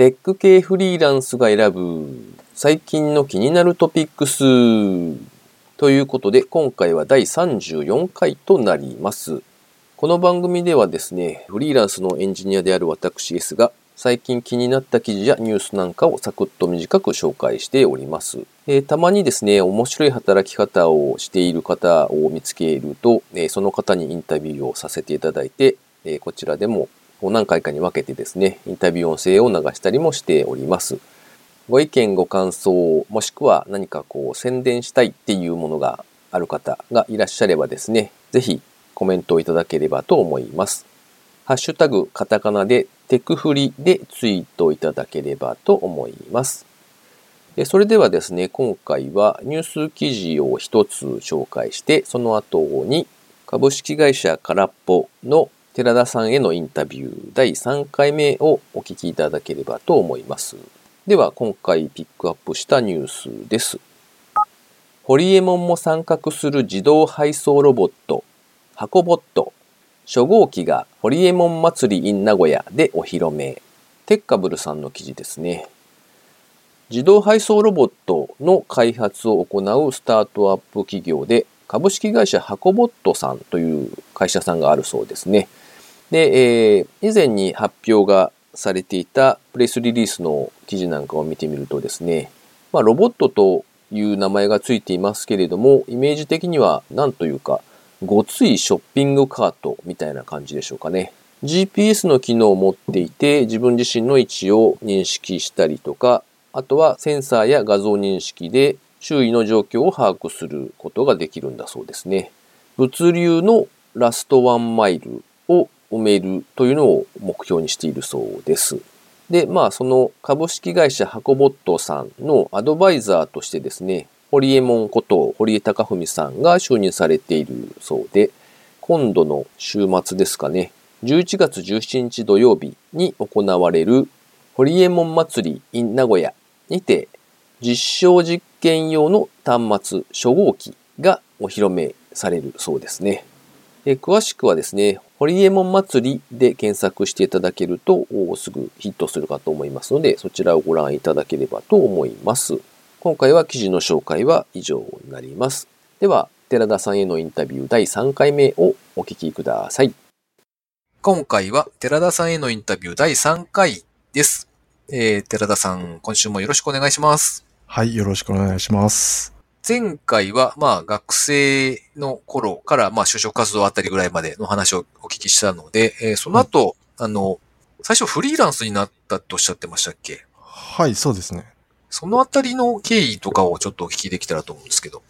テック系フリーランスが選ぶ最近の気になるトピックスということで今回は第34回となります。この番組ではですね、フリーランスのエンジニアである私 S が最近気になった記事やニュースなんかをサクッと短く紹介しております。えー、たまにですね、面白い働き方をしている方を見つけると、えー、その方にインタビューをさせていただいて、えー、こちらでも何回かに分けてですね、インタビュー音声を流したりもしております。ご意見、ご感想、もしくは何かこう宣伝したいっていうものがある方がいらっしゃればですね、ぜひコメントをいただければと思います。ハッシュタグ、カタカナでテクフリでツイートいただければと思います。それではですね、今回はニュース記事を一つ紹介して、その後に株式会社空っぽの寺田さんへのインタビュー第3回目をお聞きいただければと思います。では今回ピックアップしたニュースです。ホリエモンも参画する自動配送ロボット、箱ボット初号機がホリエモン祭り in 名古屋でお披露目。テッカブルさんの記事ですね。自動配送ロボットの開発を行うスタートアップ企業で、株式会社ハコボットさんという会社さんがあるそうですね。で、えー、以前に発表がされていたプレスリリースの記事なんかを見てみるとですね、まあ、ロボットという名前がついていますけれども、イメージ的には何というか、ごついショッピングカートみたいな感じでしょうかね。GPS の機能を持っていて、自分自身の位置を認識したりとか、あとはセンサーや画像認識で周囲の状況を把握することができるんだそうですね。物流のラストワンマイルを埋めるというのを目標にしているそうです。で、まあその株式会社ハコボットさんのアドバイザーとしてですね、堀江門こと堀江貴文さんが就任されているそうで、今度の週末ですかね、11月17日土曜日に行われる堀江門祭り in 名古屋にて実証実験用の端末初号機がお披露目されるそうですね。詳しくはですね、堀江門祭りで検索していただけるとすぐヒットするかと思いますので、そちらをご覧いただければと思います。今回は記事の紹介は以上になります。では、寺田さんへのインタビュー第3回目をお聞きください。今回は寺田さんへのインタビュー第3回です。えー、寺田さん、今週もよろしくお願いします。はい、よろしくお願いします。前回は、まあ、学生の頃から、まあ、就職活動あたりぐらいまでの話をお聞きしたので、えー、その後、あの、最初フリーランスになったとおっしゃってましたっけ？はい、そうですね。そのあたりの経緯とかをちょっとお聞きできたらと思うんですけど。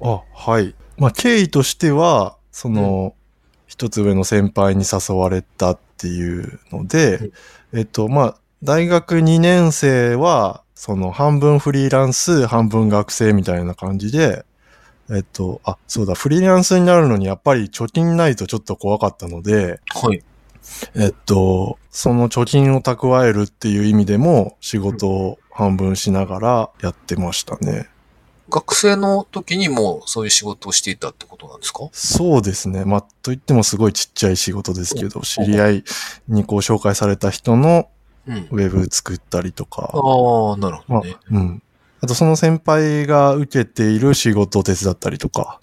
あ、はい。まあ、経緯としては、その、うん、一つ上の先輩に誘われたっていうので、うん、えっと、まあ、大学2年生は、その半分フリーランス、半分学生みたいな感じで、えっと、あ、そうだ、フリーランスになるのにやっぱり貯金ないとちょっと怖かったので、はい。えっと、その貯金を蓄えるっていう意味でも仕事を半分しながらやってましたね。学生の時にもそういう仕事をしていたってことなんですか？そうですね。まあ、といってもすごいちっちゃい仕事ですけど、知り合いにこう紹介された人のウェブ作ったりとか。うん、ああ、なるほどね、まあ。うん。あとその先輩が受けている仕事を手伝ったりとか、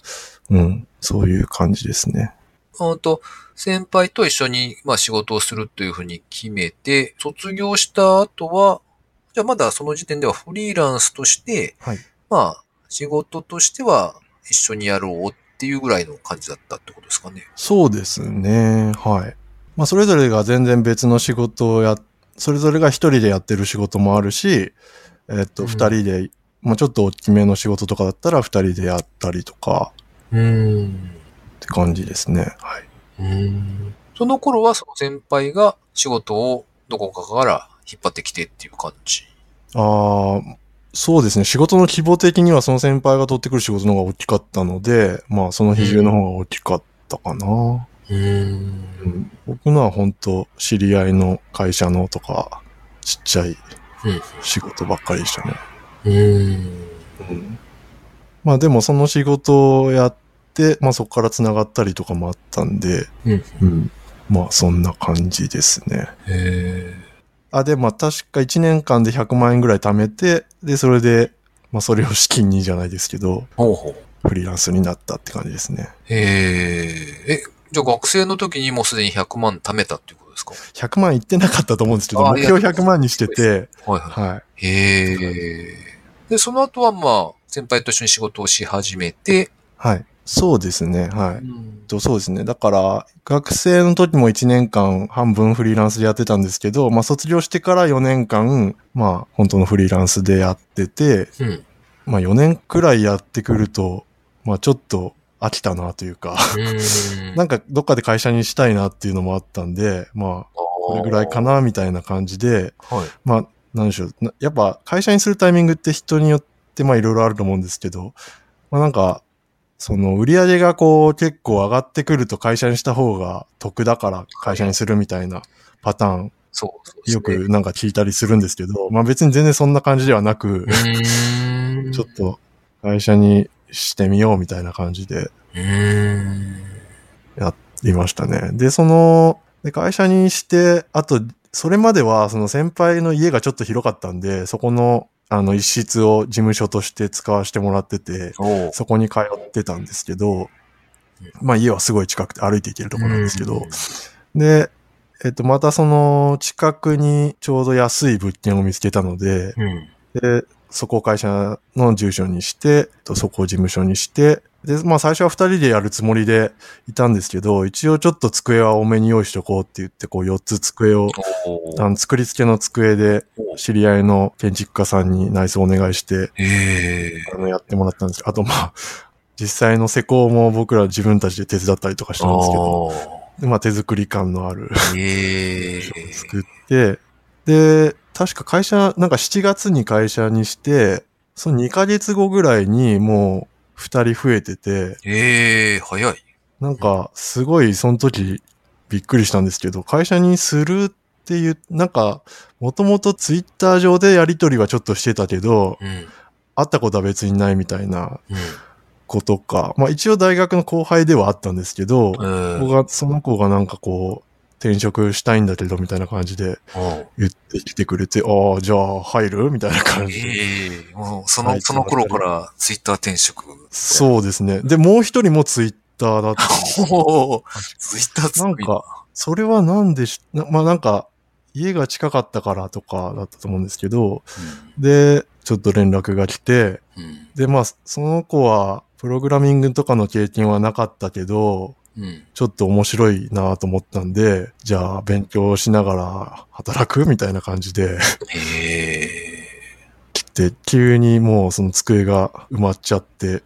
うん、そういう感じですね。あと、先輩と一緒に、まあ、仕事をするというふうに決めて、卒業した後は、じゃあまだその時点ではフリーランスとして、はい、まあ、仕事としては一緒にやろうっていうぐらいの感じだったってことですかね。そうですね。はい。まあ、それぞれが全然別の仕事をや、それぞれが一人でやってる仕事もあるし、えっと、二、人で、まあ、ちょっと大きめの仕事とかだったら二人でやったりとか、うん。って感じですね。はい。うんその頃はその先輩が仕事をどこかから引っ張ってきてっていう感じ？ああ、そうですね。仕事の規模的にはその先輩が取ってくる仕事の方が大きかったので、まあその比重の方が大きかったかな。うん、僕のは本当知り合いの会社のとか、ちっちゃい仕事ばっかりでしたね。うん、うん、まあでもその仕事をやっ、まあそこから繋がったりとかもあったんで、うん、うん、まあそんな感じですね。へあ、で、まあ確か1年間で100万円ぐらい貯めて、で、それで、まあそれを資金にじゃないですけど、ほうほう。フリーランスになったって感じですね。へえ。え、じゃあ学生の時にもうすでに100万貯めたっていうことですか？100万いってなかったと思うんですけど、あ目標いや100万にしてて、はいはい。はい。へえ。で、その後はまあ、先輩と一緒に仕事をし始めて、はい。そうですね。はい。うんとそうですね。だから、学生の時も1年間半分フリーランスでやってたんですけど、まあ卒業してから4年間、まあ本当のフリーランスでやってて、うん。まあ4年くらいやってくると、まあちょっと飽きたなというか、うんなんかどっかで会社にしたいなっていうのもあったんで、まあこれぐらいかなみたいな感じで、はい。まあなんでしょう。なやっぱ会社にするタイミングって人によってまあいろいろあると思うんですけど、まあなんか、その売り上げがこう結構上がってくると会社にした方が得だから会社にするみたいなパターンそうそうですねよくなんか聞いたりするんですけど、まあ別に全然そんな感じではなく。ちょっと会社にしてみようみたいな感じで。やりましたね。で、その、で会社にして、あと、それまではその先輩の家がちょっと広かったんで、そこのあの一室を事務所として使わせてもらってて、そこに通ってたんですけど、まあ家はすごい近くて歩いて行けるところなんですけど、で、えっと、またその近くにちょうど安い物件を見つけたので、うん。で、そこを会社の住所にして、とそこを事務所にして、で、まあ最初は二人でやるつもりでいたんですけど、一応ちょっと机は多めに用意しとこうって言って、こう四つ机を、おあの作り付けの机でお知り合いの建築家さんに内装お願いして。あの、やってもらったんですけど、あとまあ、実際の施工も僕ら自分たちで手伝ったりとかしたんですけど、まあ手作り感のあるえ。作って、で、確か会社、なんか7月に会社にして、その2ヶ月後ぐらいにもう2人増えてて、へえ、早い。なんかすごいその時びっくりしたんですけど、会社にするっていう、なんか、もともとツイッター上でやりとりはちょっとしてたけど、うん。会ったことは別にないみたいなうん。ことか。まあ一応大学の後輩ではあったんですけど、うん僕が、その子がなんかこう、転職したいんだけどみたいな感じで言ってきてくれて、ああ、じゃあ入るみたいな感じで。ええもうその、はいその頃からツイッター転職。そうですね。で、もう一人もツイッターだった。おおツイッターなんか、それはなんでし、なまあなんか、家が近かったからとかだったと思うんですけど、で、ちょっと連絡が来て、うん。うん。で、まあ、その子は、プログラミングとかの経験はなかったけど、うん。ちょっと面白いなと思ったんで、じゃあ勉強しながら働くみたいな感じで。来て、急にもうその机が埋まっちゃって、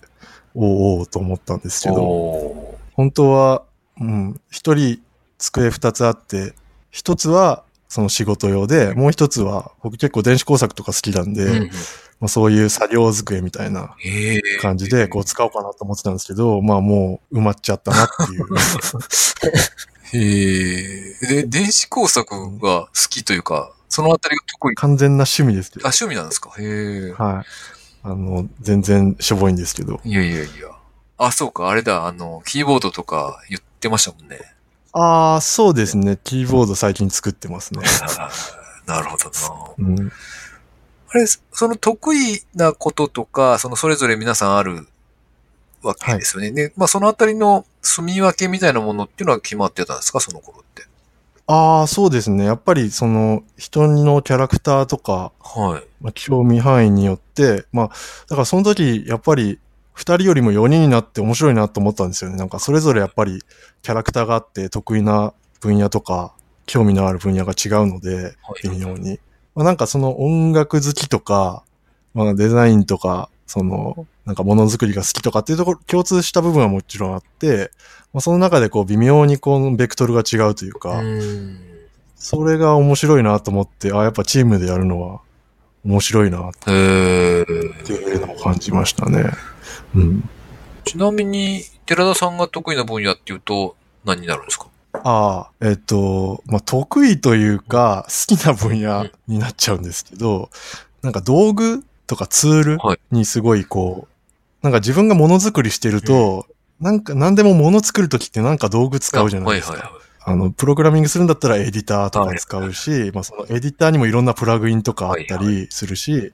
おうおうと思ったんですけど、お本当は、うん、一人机二つあって、一つはその仕事用で、もう一つは、僕結構電子工作とか好きなんで、ーうんまあ、そういう作業机みたいな。感じで、こう使おうかなと思ってたんですけど、まあもう埋まっちゃったなっていう。へえ。で、電子工作が好きというか、そのあたりが得意？完全な趣味ですけあ、ど。趣味なんですか？へえ。はい。あの、全然しょぼいんですけど。いやいやいや。あ、そうか、あれだ、あの、キーボードとか言ってましたもんね。ああ、そうですね。キーボード最近作ってますね。なるほどな。うん。あれ、その得意なこととか、そのそれぞれ皆さんあるわけですよね。で、まあそのあたりの住み分けみたいなものっていうのは決まってたんですか？その頃って。ああ、そうですね。やっぱりその人のキャラクターとか、はい。まあ、興味範囲によって、まあ、だからその時、やっぱり二人よりも四人になって面白いなと思ったんですよね。なんかそれぞれやっぱりキャラクターがあって得意な分野とか、興味のある分野が違うので、はい微妙に。まあ、なんかその音楽好きとか、まあデザインとか、その、なんかものづくりが好きとかっていうところ、共通した部分はもちろんあって、まあ、その中でこう微妙にこう、ベクトルが違うというか、うん。それが面白いなと思って、あやっぱチームでやるのは面白いなっていうのを感じましたね。うん。ちなみに、寺田さんが得意な分野っていうと何になるんですか？ああ、えっと、まあ、得意というか、好きな分野になっちゃうんですけど、なんか道具とかツールはい。にすごいこう、なんか自分がものづくりしてると、なんか何でももの作るときってなんか道具使うじゃないですか。あの、プログラミングするんだったらエディターとか使うし、まあそのエディターにもいろんなプラグインとかあったはいりするし、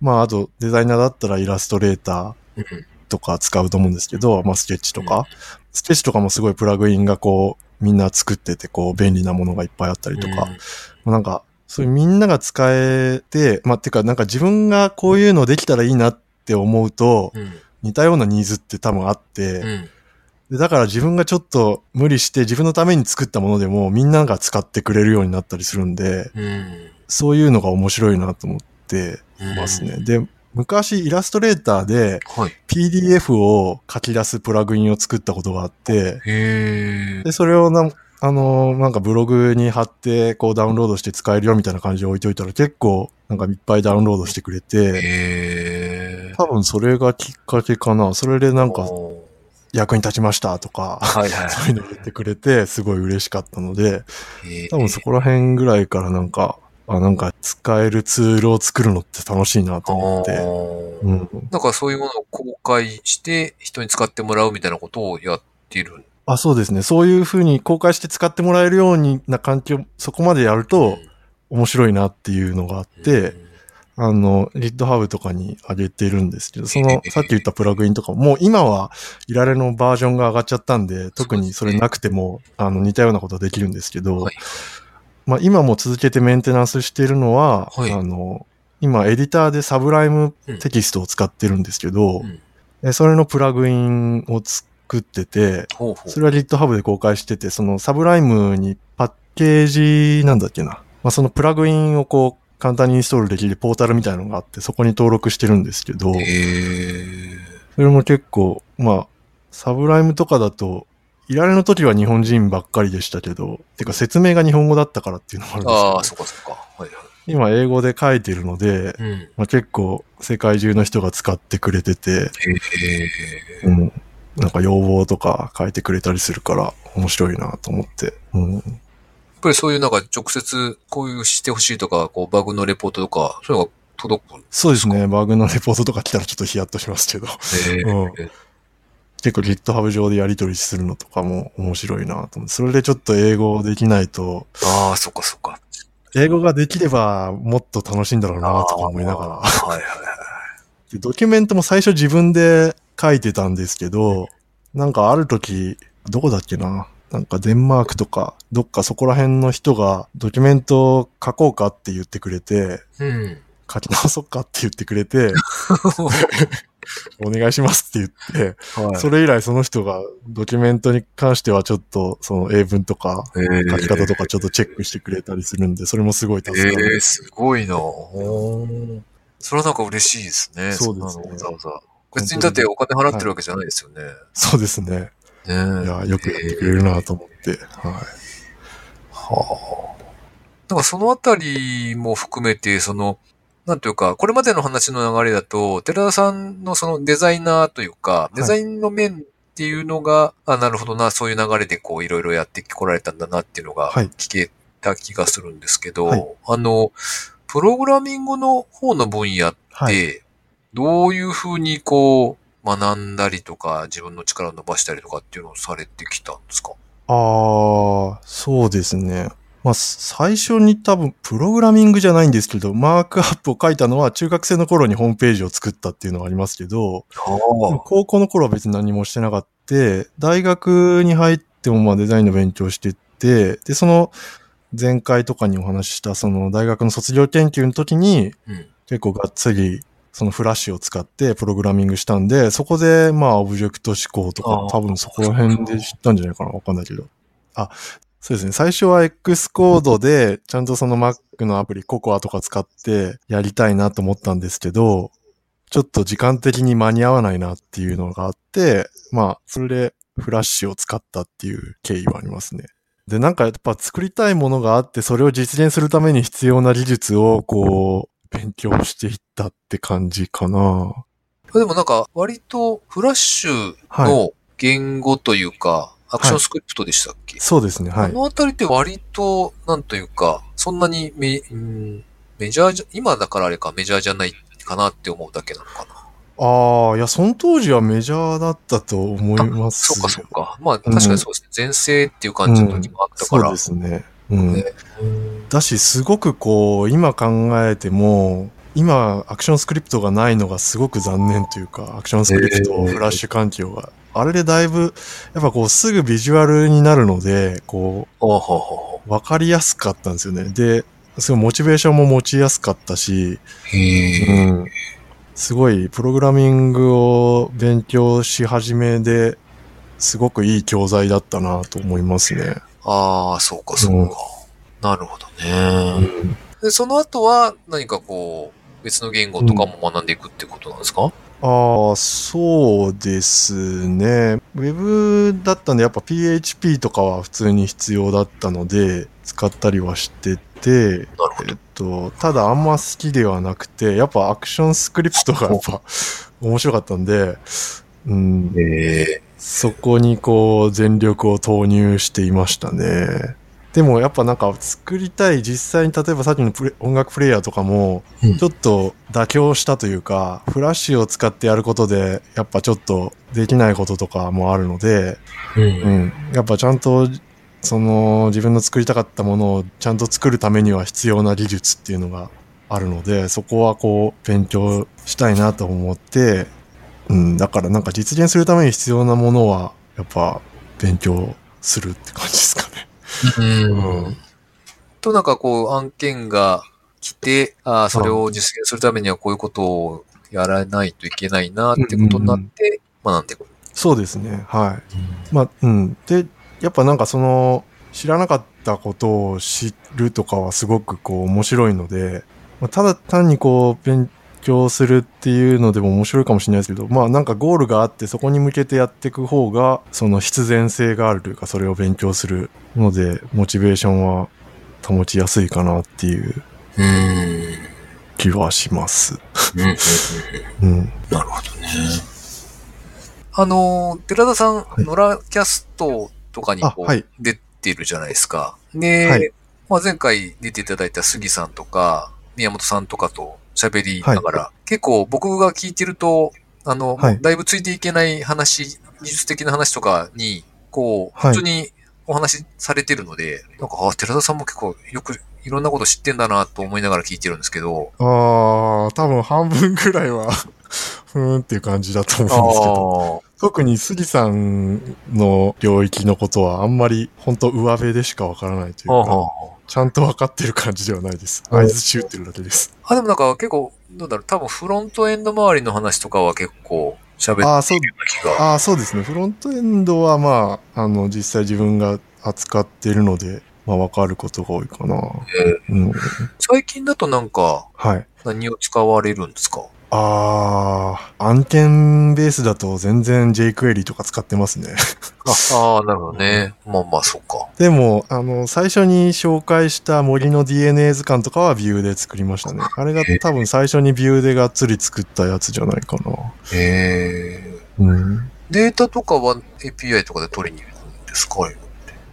まああとデザイナーだったらイラストレータうん。ーとか使うと思うんですけど、まあスケッチとか、スケッチとかもすごいプラグインがこう、みんな作ってて、こう、便利なものがいっぱいあったりとか、まあなんか、そういうみんなが使えて、まあ、てか、なんか自分がこういうのできたらいいなって思うと、うん。似たようなニーズって多分あって、うん。でだから自分がちょっと無理して自分のために作ったものでもみんなが使ってくれるようになったりするんで、うん。そういうのが面白いなと思ってうんますね。で、昔イラストレーターではい。PDF を書き出すプラグインを作ったことがあって、へえ。で、それをな、あの、なんかブログに貼って、こうダウンロードして使えるよみたいな感じで置いといたら結構、なんかいっぱいダウンロードしてくれて。多分それがきっかけかな。それでなんか役に立ちましたとか、はいはい そういうの言ってくれて、すごい嬉しかったので、多分そこら辺ぐらいからなんか、あ、なんか使えるツールを作るのって楽しいなと思って。うん。なんかそういうものを公開して人に使ってもらうみたいなことをやっている。あ、そうですね。そういうふうに公開して使ってもらえるようにな環境、そこまでやると面白いなっていうのがあって、あの、GitHub とかに上げてるんですけど、その、さっき言ったプラグインとかも、もう今はいられのバージョンが上がっちゃったんで、特にそれなくても、あの、似たようなことできるんですけど、はいまあ今も続けてメンテナンスしてるのは、はいあの、今エディターでサブライムテキストを使ってるんですけど、うんえそれのプラグインを作ってて、ほうほうそれは GitHub で公開してて、そのサブライムにパッケージなんだっけな。まあ、そのプラグインをこう簡単にインストールできるポータルみたいなのがあって、そこに登録してるんですけど。それも結構、まあ、サブライムとかだと、いられの時は日本人ばっかりでしたけど、てか説明が日本語だったからっていうのもあるんああ、ですけど、そっかそっか。はいはい。今英語で書いてるので、うん。まあ、結構世界中の人が使ってくれてて。うん、なんか要望とか書いてくれたりするから面白いなと思って。うん、やっぱりそういうなんか直接こういうしてほしいとか、こうバグのレポートとか、そういうのが届く。そうですね。バグのレポートとか来たらちょっとヒヤッとしますけど。うん結構 GitHub 上でやり取りするのとかも面白いなと思って。それでちょっと英語できないと、ああ、そっかそっか。英語ができればもっと楽しいんだろうなとか思いながら。はいはいはい。でドキュメントも最初自分で書いてたんですけど、なんかある時、どこだっけな？なんかデンマークとか、どっかそこら辺の人がドキュメントを書こうかって言ってくれて、うん。書き直そっかって言ってくれて、お願いしますって言って、はいそれ以来その人がドキュメントに関してはちょっとその英文とか書き方とかちょっとチェックしてくれたりするんで、それもすごい助かえる。えすごいなそれはなんか嬉しいですね。そうですねわざわざ。別にだってお金払ってるわけじゃないですよね。そうですね。ねいや、よくやってくれるなと思って。はい。はあ。なんかそのあたりも含めて、その、なんというか、これまでの話の流れだと、寺田さんのそのデザイナーというか、いデザインの面っていうのが、あ、なるほどな、そういう流れでこういろいろやってこられたんだなっていうのがはい聞けた気がするんですけど、はいあの、プログラミングの方の分野っはい。て、どういうふうにこう、学んだりとか、自分の力を伸ばしたりとかっていうのをされてきたんですか？ああ、そうですね。まあ、最初に多分、プログラミングじゃないんですけど、マークアップを書いたのは中学生の頃にホームページを作ったっていうのがありますけど、は高校の頃は別に何もしてなかった。大学に入ってもまあデザインの勉強してって、で、その前回とかにお話ししたその大学の卒業研究の時にうん。結構がっつりそのフラッシュを使ってプログラミングしたんで、そこでまあオブジェクト思考とか多分そこら辺で知ったんじゃないかなわかんないけど。あ、そうですね。最初は X コードでちゃんとその Mac のアプリ Cocoa とか使ってやりたいなと思ったんですけど、ちょっと時間的に間に合わないなっていうのがあって、まあ、それでフラッシュを使ったっていう経緯はありますね。で、なんかやっぱ作りたいものがあって、それを実現するために必要な技術をこう、勉強していったって感じかな。でもなんか、割とフラッシュの言語というか、アクションスクリプトでしたっけ、そうですね、はい。あのあたりって割と、なんというか、そんなにメ,、うん、メジャーじゃ、今だからあれかメジャーじゃないかなって思うだけなのかな。ああ、いや、その当時はメジャーだったと思いますそうか、そうか。まあ、確かにそうですね。前世っていう感じの時もあったから。そうですね。うん。ねだし、すごくこう、今考えても、今、アクションスクリプトがないのがすごく残念というか、アクションスクリプト、フラッシュ環境が。あれでだいぶ、やっぱこう、すぐビジュアルになるので、こほうわかりやすかったんですよね。で、すごいモチベーションも持ちやすかったし、う。ん。すごい、プログラミングを勉強し始めで、すごくいい教材だったなと思いますね。ああ、そうか、そうか。なるほどね。で、その後は何かこう、別の言語とかも学んでいくってことなんですか、ああ、そうですね。ウェブだったんで、やっぱ PHP とかは普通に必要だったので、使ったりはしてて、えっと、ただあんま好きではなくて、やっぱアクションスクリプトがやっぱ面白かったんで、うん、え。そこにこう全力を投入していましたね。でもやっぱなんか作りたい実際に例えばさっきの音楽プレイヤーとかもうん。ちょっと妥協したというか、フラッシュを使ってやることでやっぱちょっとできないこととかもあるので、うん。うん、やっぱちゃんとその自分の作りたかったものをちゃんと作るためには必要な技術っていうのがあるので、そこはこう勉強したいなと思って、うん、だからなんか実現するために必要なものはやっぱ勉強するって感じですかね。うんうんと、なんかこう、案件が来て、ああ、それを実現するためにはこういうことをやらないといけないなってことになって、学んでいく。そうですね。はい。まあ、うん。で、やっぱなんかその、知らなかったことを知るとかはすごくこう面白いので、まあ、ただ単にこう勉強するっていうのでも面白いかもしれないですけど、まあなんかゴールがあってそこに向けてやっていく方が、その必然性があるというか、それを勉強するので、モチベーションは保ちやすいかなっていううん。気はします。うん。うん。なるほどね。あの、寺田さん、いノラキャストとかにこう、はい出てるじゃないですか。で、はいまあ、前回出ていただいた杉さん。とか、宮本さん。とかと喋りながら、結構僕が聞いてると、あの、はい。だいぶついていけない話、技術的な話とかに、こう、はい。普通にお話しされてるので、なんか、あ、寺田さんも結構よくいろんなこと知ってんだなと思いながら聞いてるんですけど、ああ、多分半分ぐらいは、ふーんっていう感じだと思うんですけど。特に杉さんの領域のことはあんまり本当上辺でしかわからないというか、ちゃんとわかってる感じではないです。うん合図中ってるだけです。あ、でもなんか結構、どうだろう、多分フロントエンド周りの話とかは結構喋っている、ような気が。ああ、そうですね。フロントエンドはまあ、あの、実際自分が扱っているので、まあわかることが多いかな。うん。最近だとなんかはい。何を使われるんですか？ああ、案件ベースだと全然 jQuery とか使ってますね。ああ、なるほどね。まあまあ、そうか。でも、あの、最初に紹介した森の DNA 図鑑とかはビューで作りましたね。あれが多分最初にビューでがっつり作ったやつじゃないかな。へえ。うん。データとかは API とかで取りに行くんですか？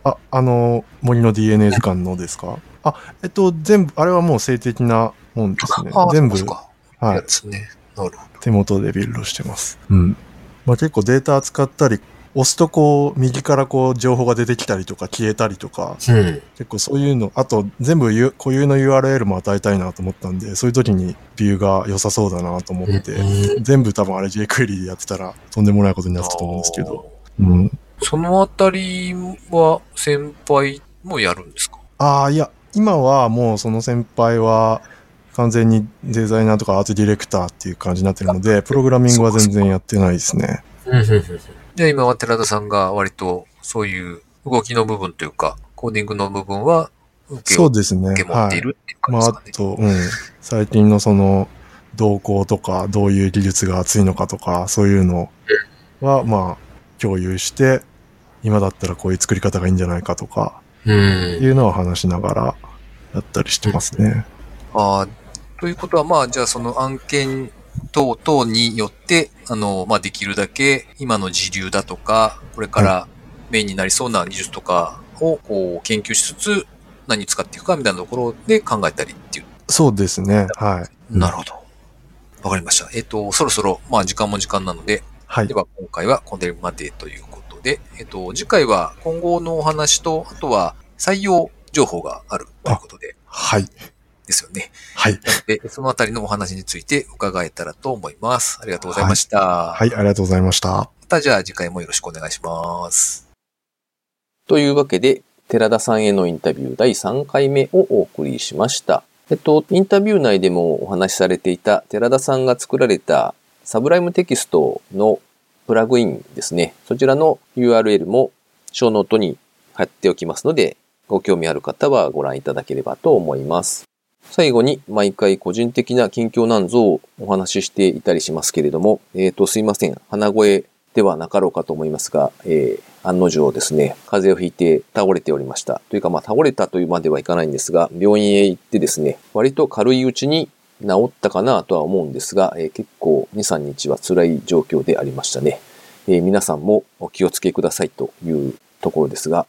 あ、あの、森の DNA 図鑑のですか？あ、えっと、全部、あれはもう静的なもんですね全部そう、か。はい、やつね。なるほ手元でビルドしてます。うん。まあ結構データ扱ったり、押すとこう、右からこう、情報が出てきたりとか消えたりとか、ど。うん。結構そういうの、あと全部ゆ固有の URL も与えたいなと思ったんで、そういう時にビューが良さそうだなと思って、うん全部多分あれ jQuery でやってたらとんでもないことになってたと思うんですけど。うん。そのあたりは先輩もやるんですか？ああ、いや、今はもうその先輩は完全にデザイナーとかアートディレクターっていう感じになってるので、プログラミングは全然やってないですね。じゃあ今は寺田さんが割とそういう動きの部分というか、コーディングの部分は受けをそうですね。受け持っているっていう感まあ、じですかね。あと、うん。最近のその、動向とか、どういう技術が熱いのかとか、そういうのは、まあ、共有して、今だったらこういう作り方がいいんじゃないかとか、うんいうのを話しながらやったりしてますね。ああ、ということは、まあ、じゃあその案件等々によって、あの、まあ、できるだけ今の時流だとか、これからメインになりそうな技術とかをこう研究しつつ、何使っていくかみたいなところで考えたりっていう。そうですね。はい。なるほど。わかりました。えっ、と、そろそろ、まあ時間も時間なので、はいで。は今回はこれまでということで、えっ、と、次回は今後のお話と、あとは採用情報があるということで、はい。ですよね。はい。なので、そのあたりのお話について伺えたらと思います。ありがとうございました。はい、ありがとうございました。またじゃあ次回もよろしくお願いします。というわけで、寺田さんへのインタビュー第3回目をお送りしました。えっと、インタビュー内でもお話しされていた寺田さんが作られた Sublime Text のプラグインですね。そちらの URL もショーノートに貼っておきますので、ご興味ある方はご覧いただければと思います。最後に毎回個人的な近況なんぞをお話ししていたりしますけれども、えっ、と、すいません。鼻声ではなかろうかと思いますが、えー案の定ですね、風邪をひいて倒れておりました。というか、まあ、倒れたというまではいかないんですが、病院へ行ってですね、割と軽いうちに治ったかなとは思うんですが、えー結構2、3日は辛い状況でありましたね。えー皆さんもお気をつけくださいというところですが、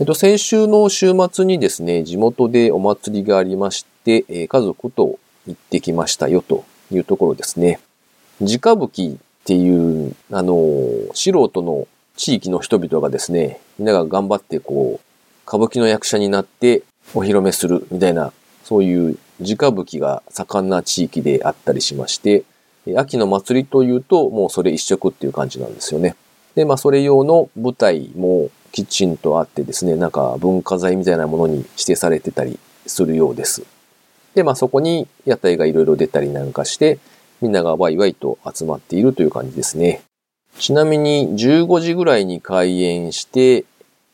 えっと、先週の週末にですね、地元でお祭りがありまして、えー家族と行ってきましたよというところですね。直吹きっていう、あの素人の地域の人々がですね、みんなが頑張ってこう、歌舞伎の役者になってお披露目するみたいな、そういう直吹きが盛んな地域であったりしまして、秋の祭りというともうそれ一色っていう感じなんですよね。で、まあそれ用の舞台もきちんとあってですね、なんか文化財みたいなものに指定されてたりするようです。で、まあそこに屋台がいろいろ出たりなんかして、みんながワイワイと集まっているという感じですね。ちなみに15時ぐらいに開演して、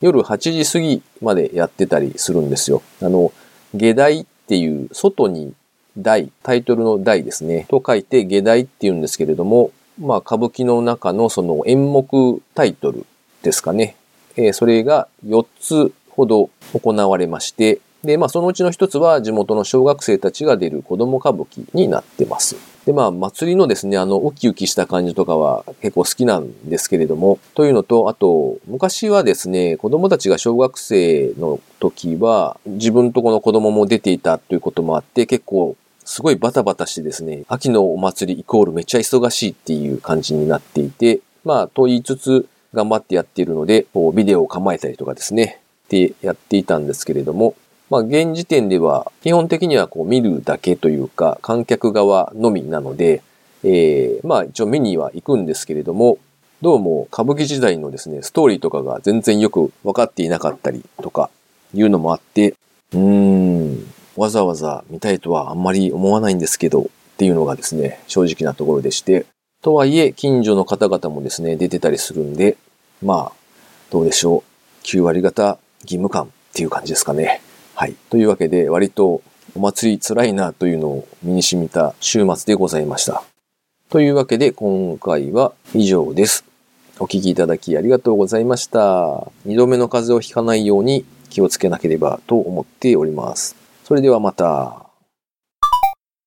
夜8時過ぎまでやってたりするんですよ。あの、下題っていう、外に題、タイトルの題ですね。と書いて下題っていうんですけれども、まあ歌舞伎の中のその演目タイトルですかね。えーそれが4つほど行われまして、で、まあそのうちの一つは地元の小学生たちが出る子供歌舞伎になってます。で、まあ祭りのですね、あのウキウキした感じとかは結構好きなんですけれども、というのと、あと、昔はですね、子供たちが小学生の時は、自分とこの子供も出ていたということもあって、結構すごいバタバタしてですね、秋のお祭りイコールめっちゃ忙しいっていう感じになっていて、まあ、と言いつつ頑張ってやっているので、こうビデオを構えたりとかですね、ってやっていたんですけれども、まあ、現時点では、基本的にはこう見るだけというか、観客側のみなので、えー、まあ一応見には行くんですけれども、どうも歌舞伎時代のですね、ストーリーとかが全然よく分かっていなかったりとかいうのもあって、うーん、わざわざ見たいとはあんまり思わないんですけど、っていうのがですね、正直なところでして、とはいえ、近所の方々もですね、出てたりするんで、まあ、どうでしょう。9割方義務感っていう感じですかね。はい。というわけで、割とお祭り辛いなというのを身に染みた週末でございました。というわけで、今回は以上です。お聞きいただきありがとうございました。二度目の風邪をひかないように気をつけなければと思っております。それではまた。